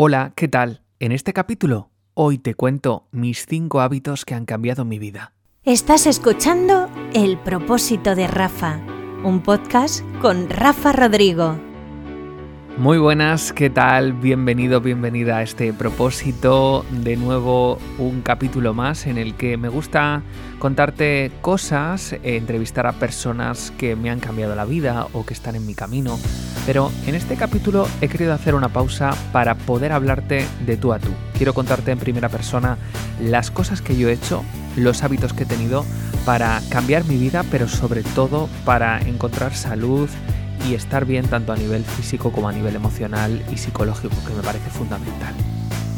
Hola, ¿qué tal? En este capítulo, hoy te cuento mis 5 hábitos que han cambiado mi vida. Estás escuchando El propósito de Rafa, un podcast con Rafa Rodrigo. Muy buenas, ¿qué tal? Bienvenido, bienvenida a este propósito. De nuevo un capítulo más en el que me gusta contarte cosas, eh, entrevistar a personas que me han cambiado la vida o que están en mi camino. Pero en este capítulo he querido hacer una pausa para poder hablarte de tú a tú. Quiero contarte en primera persona las cosas que yo he hecho, los hábitos que he tenido para cambiar mi vida, pero sobre todo para encontrar salud y estar bien tanto a nivel físico como a nivel emocional y psicológico, que me parece fundamental.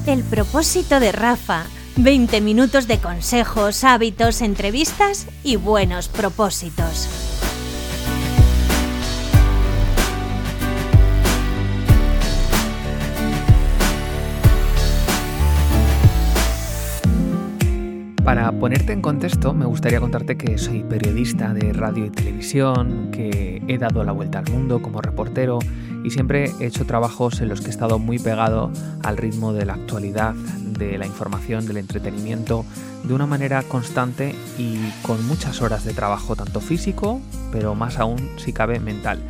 El propósito de Rafa. 20 minutos de consejos, hábitos, entrevistas y buenos propósitos. Ponerte en contexto, me gustaría contarte que soy periodista de radio y televisión, que he dado la vuelta al mundo como reportero y siempre he hecho trabajos en los que he estado muy pegado al ritmo de la actualidad, de la información, del entretenimiento, de una manera constante y con muchas horas de trabajo, tanto físico, pero más aún, si cabe, mental.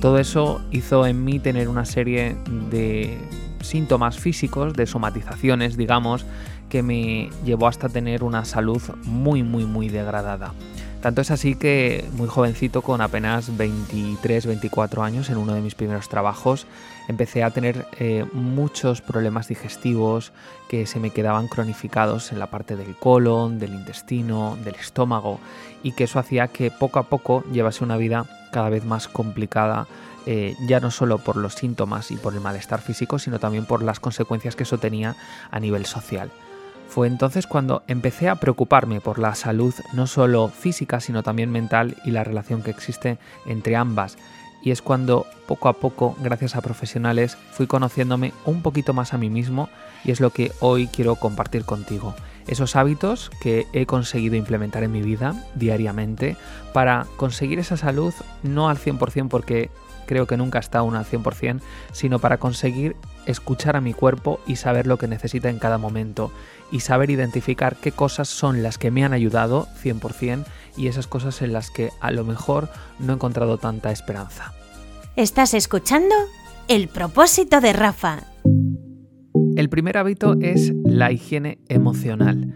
Todo eso hizo en mí tener una serie de síntomas físicos, de somatizaciones, digamos, que me llevó hasta tener una salud muy, muy, muy degradada. Tanto es así que muy jovencito, con apenas 23, 24 años, en uno de mis primeros trabajos, empecé a tener eh, muchos problemas digestivos que se me quedaban cronificados en la parte del colon, del intestino, del estómago, y que eso hacía que poco a poco llevase una vida cada vez más complicada eh, ya no solo por los síntomas y por el malestar físico, sino también por las consecuencias que eso tenía a nivel social. Fue entonces cuando empecé a preocuparme por la salud no solo física, sino también mental y la relación que existe entre ambas. Y es cuando poco a poco, gracias a profesionales, fui conociéndome un poquito más a mí mismo y es lo que hoy quiero compartir contigo. Esos hábitos que he conseguido implementar en mi vida diariamente para conseguir esa salud no al 100% porque creo que nunca está aún al 100%, sino para conseguir escuchar a mi cuerpo y saber lo que necesita en cada momento y saber identificar qué cosas son las que me han ayudado 100% y esas cosas en las que a lo mejor no he encontrado tanta esperanza. ¿Estás escuchando? El propósito de Rafa. El primer hábito es la higiene emocional.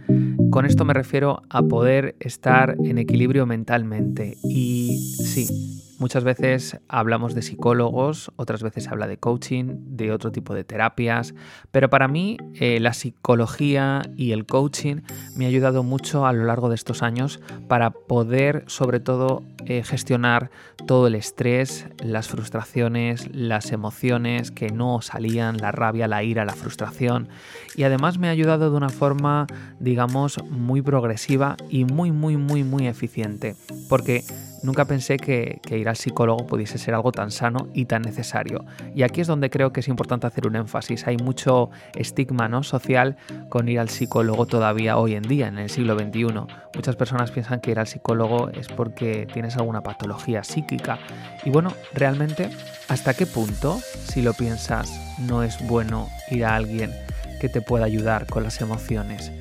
Con esto me refiero a poder estar en equilibrio mentalmente. Y sí, Muchas veces hablamos de psicólogos, otras veces habla de coaching, de otro tipo de terapias, pero para mí eh, la psicología y el coaching me ha ayudado mucho a lo largo de estos años para poder sobre todo eh, gestionar todo el estrés, las frustraciones, las emociones que no salían, la rabia, la ira, la frustración. Y además me ha ayudado de una forma digamos muy progresiva y muy muy muy muy eficiente porque Nunca pensé que, ir al psicólogo pudiese ser algo tan sano y tan necesario. Y aquí es donde creo que es importante hacer un énfasis. Hay mucho estigma ¿no? social con ir al psicólogo todavía hoy en día, en el siglo XXI. Muchas personas piensan que ir al psicólogo es porque tienes alguna patología psíquica. Y bueno, realmente, ¿hasta qué punto, si lo piensas, no es bueno ir a alguien que te pueda ayudar con las emociones?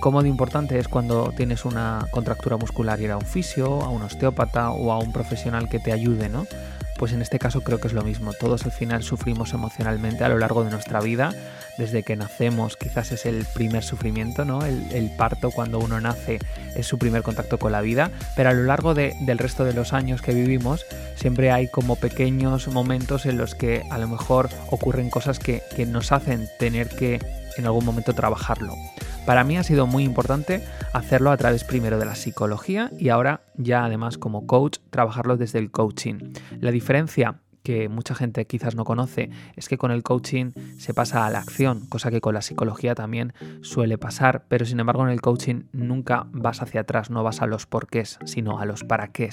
Cómo de importante es cuando tienes una contractura muscular ir a un fisio, a un osteópata o a un profesional que te ayude, ¿no? Pues en este caso creo que es lo mismo. Todos al final sufrimos emocionalmente a lo largo de nuestra vida. Desde que nacemos quizás es el primer sufrimiento, ¿no? El, parto cuando uno nace es su primer contacto con la vida. Pero a lo largo del resto de los años que vivimos siempre hay como pequeños momentos en los que a lo mejor ocurren cosas que, que nos hacen tener que en algún momento trabajarlo. Para mí ha sido muy importante hacerlo a través primero de la psicología y ahora ya además como coach trabajarlo desde el coaching. La diferencia que mucha gente quizás no conoce es que con el coaching se pasa a la acción, cosa que con la psicología también suele pasar, pero sin embargo en el coaching nunca vas hacia atrás, no vas a los porqués, sino a los para qué.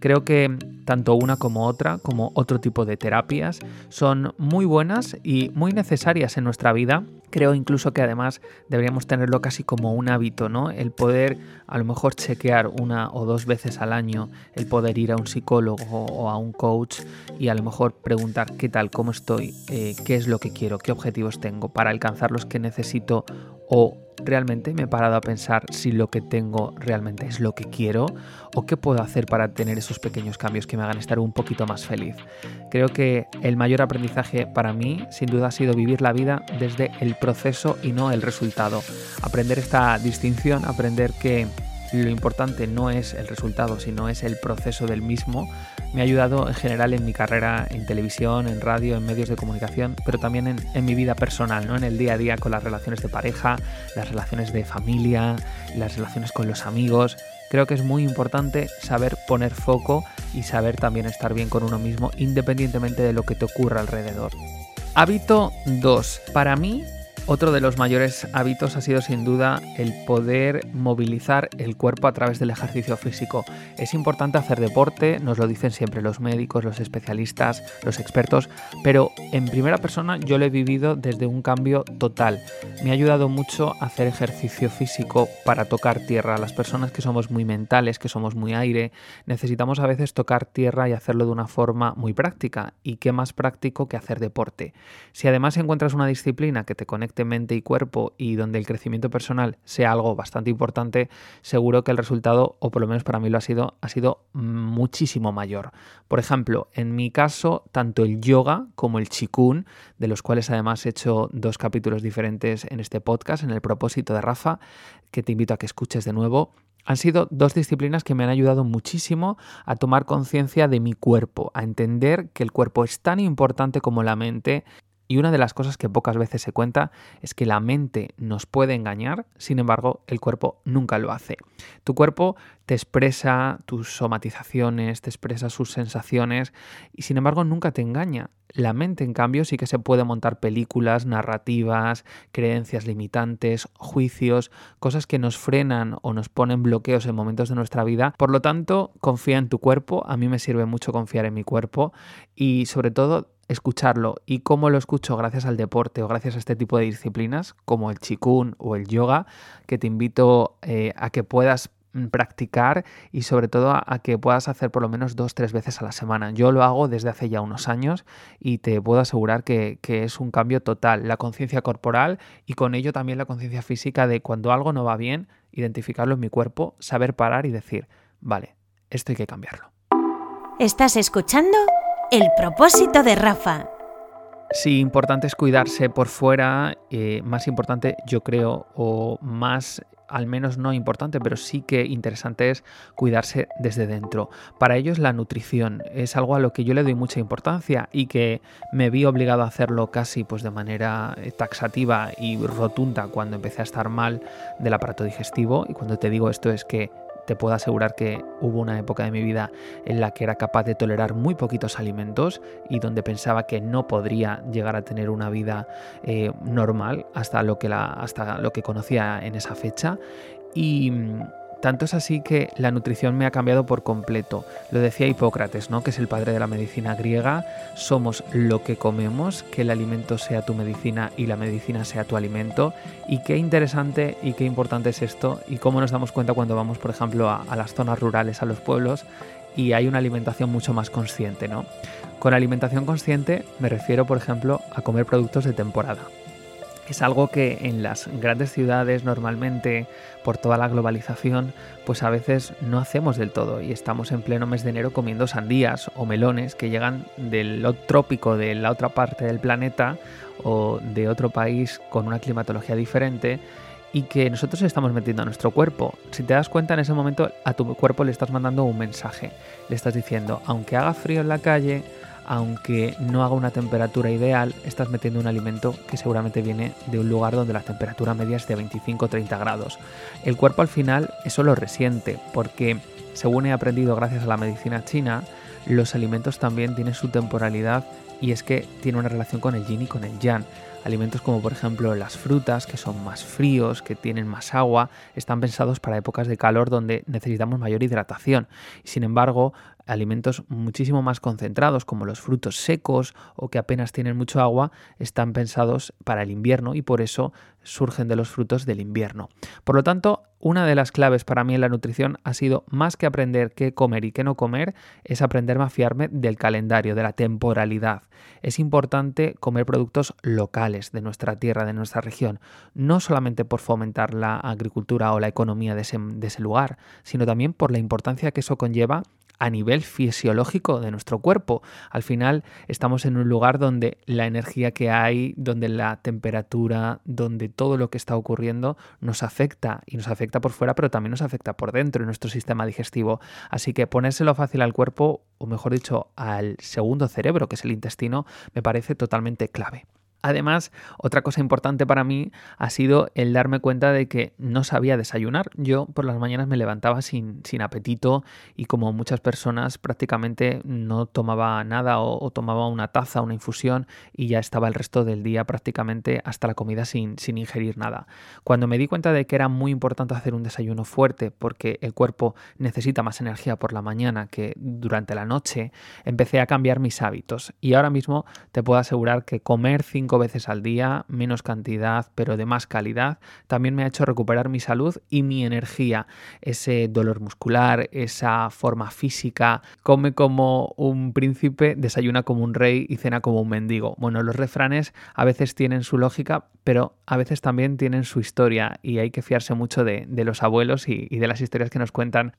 Creo que tanto una como otra, como otro tipo de terapias, son muy buenas y muy necesarias en nuestra vida. Creo incluso que además deberíamos tenerlo casi como un hábito, ¿no? El poder a lo mejor chequear una o dos veces al año, el poder ir a un psicólogo o a un coach y a lo mejor preguntar qué tal, cómo estoy, eh, qué es lo que quiero, qué objetivos tengo para alcanzar los que necesito o realmente me he parado a pensar si lo que tengo realmente es lo que quiero o qué puedo hacer para tener esos pequeños cambios que me hagan estar un poquito más feliz. Creo que el mayor aprendizaje para mí sin duda ha sido vivir la vida desde el proceso y no el resultado. Aprender esta distinción, aprender que lo importante no es el resultado, sino es el proceso del mismo, me ha ayudado en general en mi carrera en televisión, en radio, en medios de comunicación, pero también en, mi vida personal, ¿no? en el día a día con las relaciones de pareja, las relaciones de familia, las relaciones con los amigos. Creo que es muy importante saber poner foco y saber también estar bien con uno mismo independientemente de lo que te ocurra alrededor. Hábito 2. Para mí otro de los mayores hábitos ha sido sin duda el poder movilizar el cuerpo a través del ejercicio físico. Es importante hacer deporte, nos lo dicen siempre los médicos, los especialistas, los expertos, pero en primera persona yo lo he vivido desde un cambio total. Me ha ayudado mucho hacer ejercicio físico para tocar tierra. Las personas que somos muy mentales, que somos muy aire, necesitamos a veces tocar tierra y hacerlo de una forma muy práctica. ¿Y qué más práctico que hacer deporte? Si además encuentras una disciplina que te conecta mente y cuerpo y donde el crecimiento personal sea algo bastante importante, seguro que el resultado, o por lo menos para mí lo ha sido, ha sido muchísimo mayor. Por ejemplo, en mi caso, tanto el yoga como el chikun, de los cuales además he hecho dos capítulos diferentes en este podcast, en el propósito de Rafa, que te invito a que escuches de nuevo, han sido dos disciplinas que me han ayudado muchísimo a tomar conciencia de mi cuerpo, a entender que el cuerpo es tan importante como la mente y una de las cosas que pocas veces se cuenta es que la mente nos puede engañar, sin embargo el cuerpo nunca lo hace. Tu cuerpo te expresa tus somatizaciones, te expresa sus sensaciones y sin embargo nunca te engaña. La mente en cambio sí que se puede montar películas, narrativas, creencias limitantes, juicios, cosas que nos frenan o nos ponen bloqueos en momentos de nuestra vida. Por lo tanto, confía en tu cuerpo, a mí me sirve mucho confiar en mi cuerpo y sobre todo escucharlo y cómo lo escucho gracias al deporte o gracias a este tipo de disciplinas como el chikun o el yoga que te invito eh, a que puedas mm, practicar y sobre todo a, que puedas hacer por lo menos dos, tres veces a la semana. Yo lo hago desde hace ya unos años y te puedo asegurar que, que es un cambio total. La conciencia corporal y con ello también la conciencia física de cuando algo no va bien, identificarlo en mi cuerpo, saber parar y decir, vale, esto hay que cambiarlo. ¿Estás escuchando? El propósito de Rafa. Sí, importante es cuidarse por fuera, eh, más importante yo creo, o más al menos no importante, pero sí que interesante es cuidarse desde dentro. Para ello es la nutrición, es algo a lo que yo le doy mucha importancia y que me vi obligado a hacerlo casi pues de manera eh, taxativa y rotunda cuando empecé a estar mal del aparato digestivo y cuando te digo esto es que te puedo asegurar que hubo una época de mi vida en la que era capaz de tolerar muy poquitos alimentos y donde pensaba que no podría llegar a tener una vida eh, normal hasta lo, que hasta lo que conocía en esa fecha. Y tanto es así que la nutrición me ha cambiado por completo. Lo decía Hipócrates, ¿no? que es el padre de la medicina griega. Somos lo que comemos, que el alimento sea tu medicina y la medicina sea tu alimento. Y qué interesante y qué importante es esto y cómo nos damos cuenta cuando vamos, por ejemplo, a, las zonas rurales, a los pueblos, y hay una alimentación mucho más consciente. ¿no? Con alimentación consciente me refiero, por ejemplo, a comer productos de temporada es algo que en las grandes ciudades normalmente por toda la globalización pues a veces no hacemos del todo y estamos en pleno mes de enero comiendo sandías o melones que llegan del trópico de la otra parte del planeta o de otro país con una climatología diferente y que nosotros estamos metiendo a nuestro cuerpo. Si te das cuenta en ese momento a tu cuerpo le estás mandando un mensaje, le estás diciendo, aunque haga frío en la calle, aunque no haga una temperatura ideal, estás metiendo un alimento que seguramente viene de un lugar donde la temperatura media es de 25-30 grados. El cuerpo al final eso lo resiente, porque según he aprendido gracias a la medicina china, los alimentos también tienen su temporalidad y es que tiene una relación con el yin y con el yang. Alimentos como por ejemplo las frutas, que son más fríos, que tienen más agua, están pensados para épocas de calor donde necesitamos mayor hidratación. Sin embargo, alimentos muchísimo más concentrados como los frutos secos o que apenas tienen mucho agua están pensados para el invierno y por eso surgen de los frutos del invierno. Por lo tanto, una de las claves para mí en la nutrición ha sido más que aprender qué comer y qué no comer, es aprenderme a fiarme del calendario, de la temporalidad. Es importante comer productos locales de nuestra tierra, de nuestra región, no solamente por fomentar la agricultura o la economía de ese, de ese lugar, sino también por la importancia que eso conlleva a nivel fisiológico de nuestro cuerpo. Al final estamos en un lugar donde la energía que hay, donde la temperatura, donde todo lo que está ocurriendo nos afecta y nos afecta por fuera, pero también nos afecta por dentro en nuestro sistema digestivo. Así que ponérselo fácil al cuerpo, o mejor dicho, al segundo cerebro, que es el intestino, me parece totalmente clave. Además, otra cosa importante para mí ha sido el darme cuenta de que no sabía desayunar. Yo por las mañanas me levantaba sin, sin apetito y como muchas personas prácticamente no tomaba nada o, tomaba una taza, una infusión y ya estaba el resto del día prácticamente hasta la comida sin, sin ingerir nada. Cuando me di cuenta de que era muy importante hacer un desayuno fuerte porque el cuerpo necesita más energía por la mañana que durante la noche, empecé a cambiar mis hábitos y ahora mismo te puedo asegurar que comer veces al día, menos cantidad, pero de más calidad, también me ha hecho recuperar mi salud y mi energía. Ese dolor muscular, esa forma física, come como un príncipe, desayuna como un rey y cena como un mendigo. Bueno, los refranes a veces tienen su lógica, pero a veces también tienen su historia y hay que fiarse mucho de, los abuelos y, y de las historias que nos cuentan.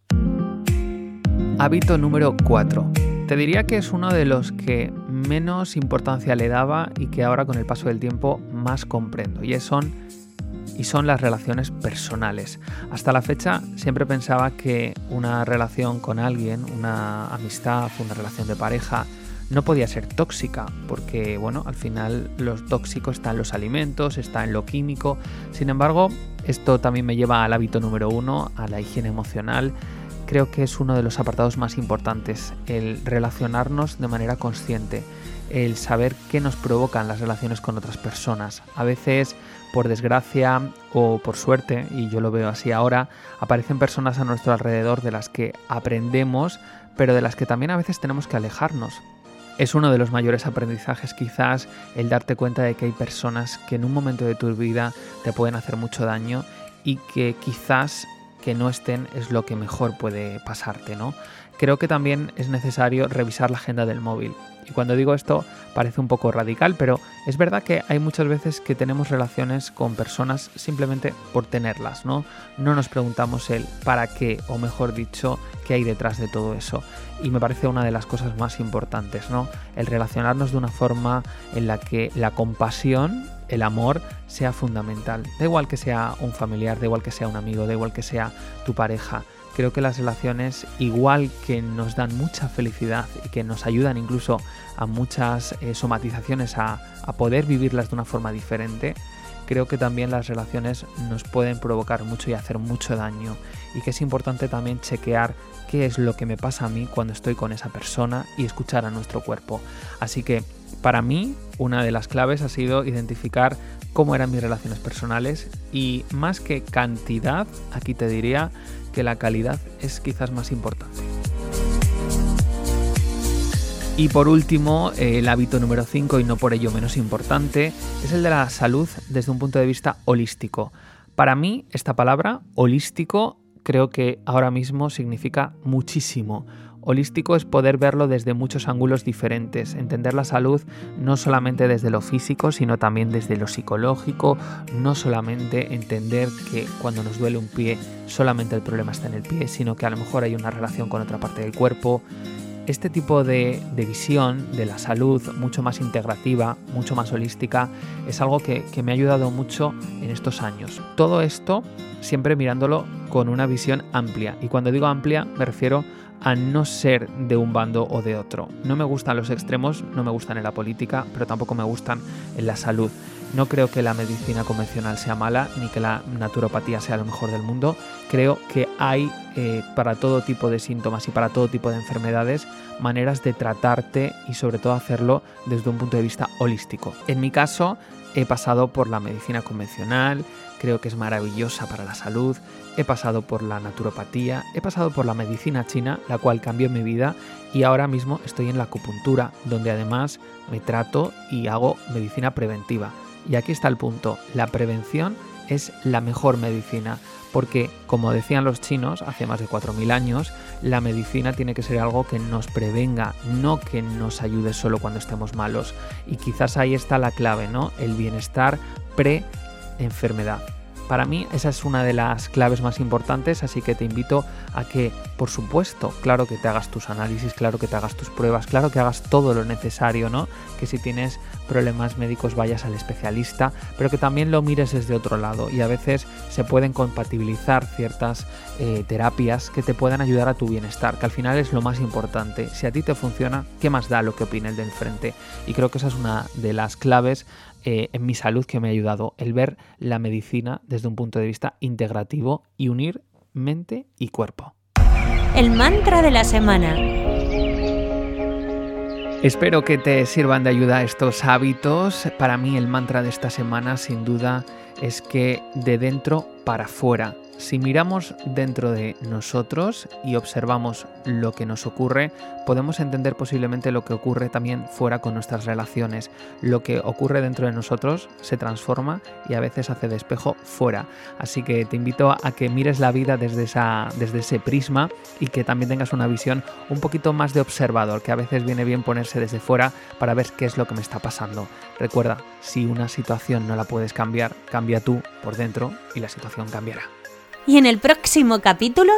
Hábito número 4 te diría que es uno de los que menos importancia le daba y que ahora con el paso del tiempo más comprendo. Y son, y son las relaciones personales. Hasta la fecha siempre pensaba que una relación con alguien, una amistad, una relación de pareja, no podía ser tóxica, porque bueno, al final lo tóxico está en los alimentos, está en lo químico. Sin embargo, esto también me lleva al hábito número uno, a la higiene emocional creo que es uno de los apartados más importantes, el relacionarnos de manera consciente, el saber qué nos provocan las relaciones con otras personas. A veces, por desgracia o por suerte, y yo lo veo así ahora, aparecen personas a nuestro alrededor de las que aprendemos, pero de las que también a veces tenemos que alejarnos. Es uno de los mayores aprendizajes quizás el darte cuenta de que hay personas que en un momento de tu vida te pueden hacer mucho daño y que quizás que no estén es lo que mejor puede pasarte, ¿no? Creo que también es necesario revisar la agenda del móvil. Y cuando digo esto parece un poco radical, pero es verdad que hay muchas veces que tenemos relaciones con personas simplemente por tenerlas, ¿no? No nos preguntamos el para qué, o mejor dicho, qué hay detrás de todo eso. Y me parece una de las cosas más importantes, ¿no? El relacionarnos de una forma en la que la compasión el amor sea fundamental. Da igual que sea un familiar, da igual que sea un amigo, da igual que sea tu pareja. Creo que las relaciones, igual que nos dan mucha felicidad y que nos ayudan incluso a muchas eh, somatizaciones a, a poder vivirlas de una forma diferente, creo que también las relaciones nos pueden provocar mucho y hacer mucho daño y que es importante también chequear qué es lo que me pasa a mí cuando estoy con esa persona y escuchar a nuestro cuerpo. Así que para mí una de las claves ha sido identificar cómo eran mis relaciones personales y más que cantidad, aquí te diría que la calidad es quizás más importante. Y por último, el hábito número 5 y no por ello menos importante, es el de la salud desde un punto de vista holístico. Para mí, esta palabra, holístico, creo que ahora mismo significa muchísimo. Holístico es poder verlo desde muchos ángulos diferentes, entender la salud no solamente desde lo físico, sino también desde lo psicológico, no solamente entender que cuando nos duele un pie solamente el problema está en el pie, sino que a lo mejor hay una relación con otra parte del cuerpo, este tipo de, visión de la salud mucho más integrativa, mucho más holística, es algo que, que, me ha ayudado mucho en estos años. Todo esto siempre mirándolo con una visión amplia. Y cuando digo amplia me refiero a no ser de un bando o de otro. No me gustan los extremos, no me gustan en la política, pero tampoco me gustan en la salud. No creo que la medicina convencional sea mala ni que la naturopatía sea lo mejor del mundo. Creo que hay eh, para todo tipo de síntomas y para todo tipo de enfermedades maneras de tratarte y sobre todo hacerlo desde un punto de vista holístico. En mi caso he pasado por la medicina convencional, creo que es maravillosa para la salud, he pasado por la naturopatía, he pasado por la medicina china, la cual cambió mi vida y ahora mismo estoy en la acupuntura, donde además me trato y hago medicina preventiva. Y aquí está el punto, la prevención es la mejor medicina, porque como decían los chinos hace más de 4.000 años, la medicina tiene que ser algo que nos prevenga, no que nos ayude solo cuando estemos malos. Y quizás ahí está la clave, ¿no? El bienestar pre-enfermedad. Para mí esa es una de las claves más importantes, así que te invito a que, por supuesto, claro que te hagas tus análisis, claro que te hagas tus pruebas, claro que hagas todo lo necesario, ¿no? Que si tienes problemas médicos vayas al especialista, pero que también lo mires desde otro lado y a veces se pueden compatibilizar ciertas eh, terapias que te puedan ayudar a tu bienestar, que al final es lo más importante. Si a ti te funciona, ¿qué más da lo que opine el del frente? Y creo que esa es una de las claves eh, en mi salud que me ha ayudado, el ver la medicina desde un punto de vista integrativo y unir mente y cuerpo. El mantra de la semana. Espero que te sirvan de ayuda estos hábitos. Para mí el mantra de esta semana sin duda es que de dentro para afuera si miramos dentro de nosotros y observamos lo que nos ocurre, podemos entender posiblemente lo que ocurre también fuera con nuestras relaciones. Lo que ocurre dentro de nosotros se transforma y a veces hace de espejo fuera. Así que te invito a que mires la vida desde, esa, desde ese prisma y que también tengas una visión un poquito más de observador, que a veces viene bien ponerse desde fuera para ver qué es lo que me está pasando. Recuerda, si una situación no la puedes cambiar, cambia tú por dentro y la situación cambiará. ¿Y en el próximo capítulo?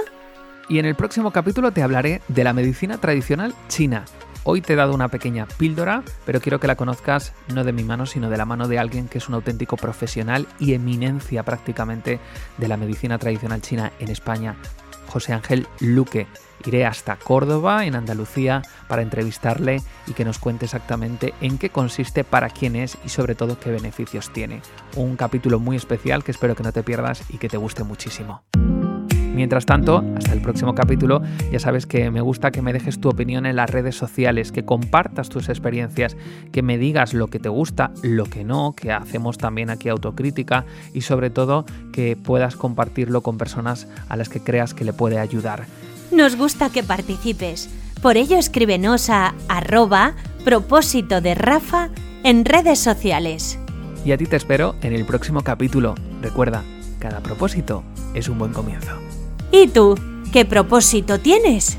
Y en el próximo capítulo te hablaré de la medicina tradicional china. Hoy te he dado una pequeña píldora, pero quiero que la conozcas no de mi mano, sino de la mano de alguien que es un auténtico profesional y eminencia prácticamente de la medicina tradicional china en España, José Ángel Luque. Iré hasta Córdoba, en Andalucía, para entrevistarle y que nos cuente exactamente en qué consiste, para quién es y sobre todo qué beneficios tiene. Un capítulo muy especial que espero que no te pierdas y que te guste muchísimo. Mientras tanto, hasta el próximo capítulo, ya sabes que me gusta que me dejes tu opinión en las redes sociales, que compartas tus experiencias, que me digas lo que te gusta, lo que no, que hacemos también aquí autocrítica y sobre todo que puedas compartirlo con personas a las que creas que le puede ayudar. Nos gusta que participes. Por ello escríbenos a arroba propósito de Rafa en redes sociales. Y a ti te espero en el próximo capítulo. Recuerda, cada propósito es un buen comienzo. ¿Y tú? ¿Qué propósito tienes?